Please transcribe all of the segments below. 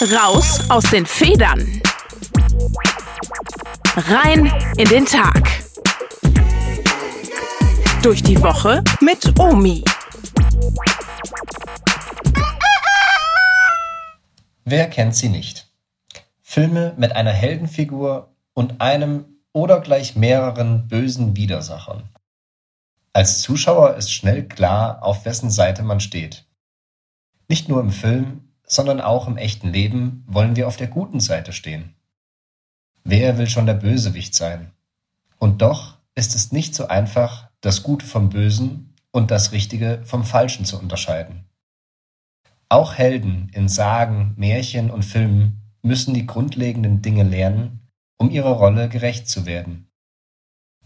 Raus aus den Federn. Rein in den Tag. Durch die Woche mit Omi. Wer kennt sie nicht? Filme mit einer Heldenfigur und einem oder gleich mehreren bösen Widersachern. Als Zuschauer ist schnell klar, auf wessen Seite man steht. Nicht nur im Film, sondern auch im echten Leben wollen wir auf der guten Seite stehen. Wer will schon der Bösewicht sein? Und doch ist es nicht so einfach, das Gute vom Bösen und das Richtige vom Falschen zu unterscheiden. Auch Helden in Sagen, Märchen und Filmen müssen die grundlegenden Dinge lernen, um ihrer Rolle gerecht zu werden.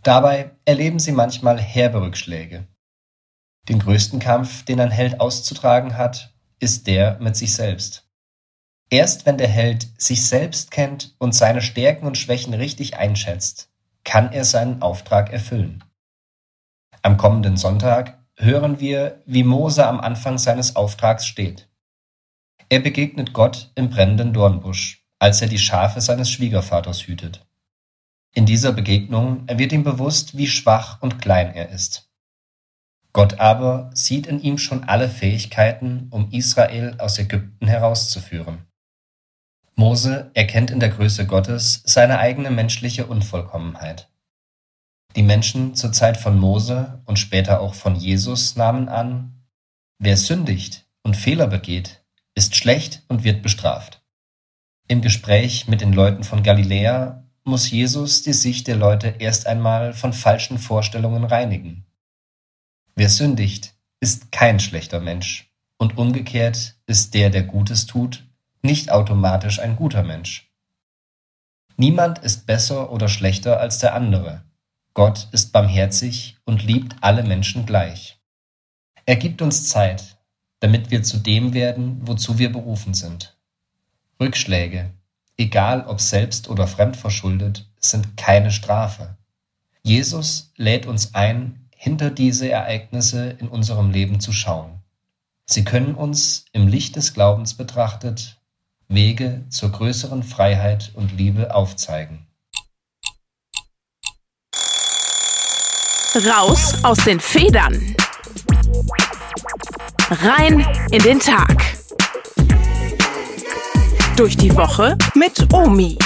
Dabei erleben sie manchmal herbe Rückschläge. Den größten Kampf, den ein Held auszutragen hat, ist der mit sich selbst. Erst wenn der Held sich selbst kennt und seine Stärken und Schwächen richtig einschätzt, kann er seinen Auftrag erfüllen. Am kommenden Sonntag hören wir, wie Mose am Anfang seines Auftrags steht. Er begegnet Gott im brennenden Dornbusch, als er die Schafe seines Schwiegervaters hütet. In dieser Begegnung wird ihm bewusst, wie schwach und klein er ist. Gott aber sieht in ihm schon alle Fähigkeiten, um Israel aus Ägypten herauszuführen. Mose erkennt in der Größe Gottes seine eigene menschliche Unvollkommenheit. Die Menschen zur Zeit von Mose und später auch von Jesus nahmen an, wer sündigt und Fehler begeht, ist schlecht und wird bestraft. Im Gespräch mit den Leuten von Galiläa muss Jesus die Sicht der Leute erst einmal von falschen Vorstellungen reinigen. Wer sündigt, ist kein schlechter Mensch, und umgekehrt ist der, der Gutes tut, nicht automatisch ein guter Mensch. Niemand ist besser oder schlechter als der andere. Gott ist barmherzig und liebt alle Menschen gleich. Er gibt uns Zeit, damit wir zu dem werden, wozu wir berufen sind. Rückschläge, egal ob selbst oder fremdverschuldet, sind keine Strafe. Jesus lädt uns ein, hinter diese Ereignisse in unserem Leben zu schauen. Sie können uns im Licht des Glaubens betrachtet Wege zur größeren Freiheit und Liebe aufzeigen. Raus aus den Federn. Rein in den Tag. Durch die Woche mit Omi.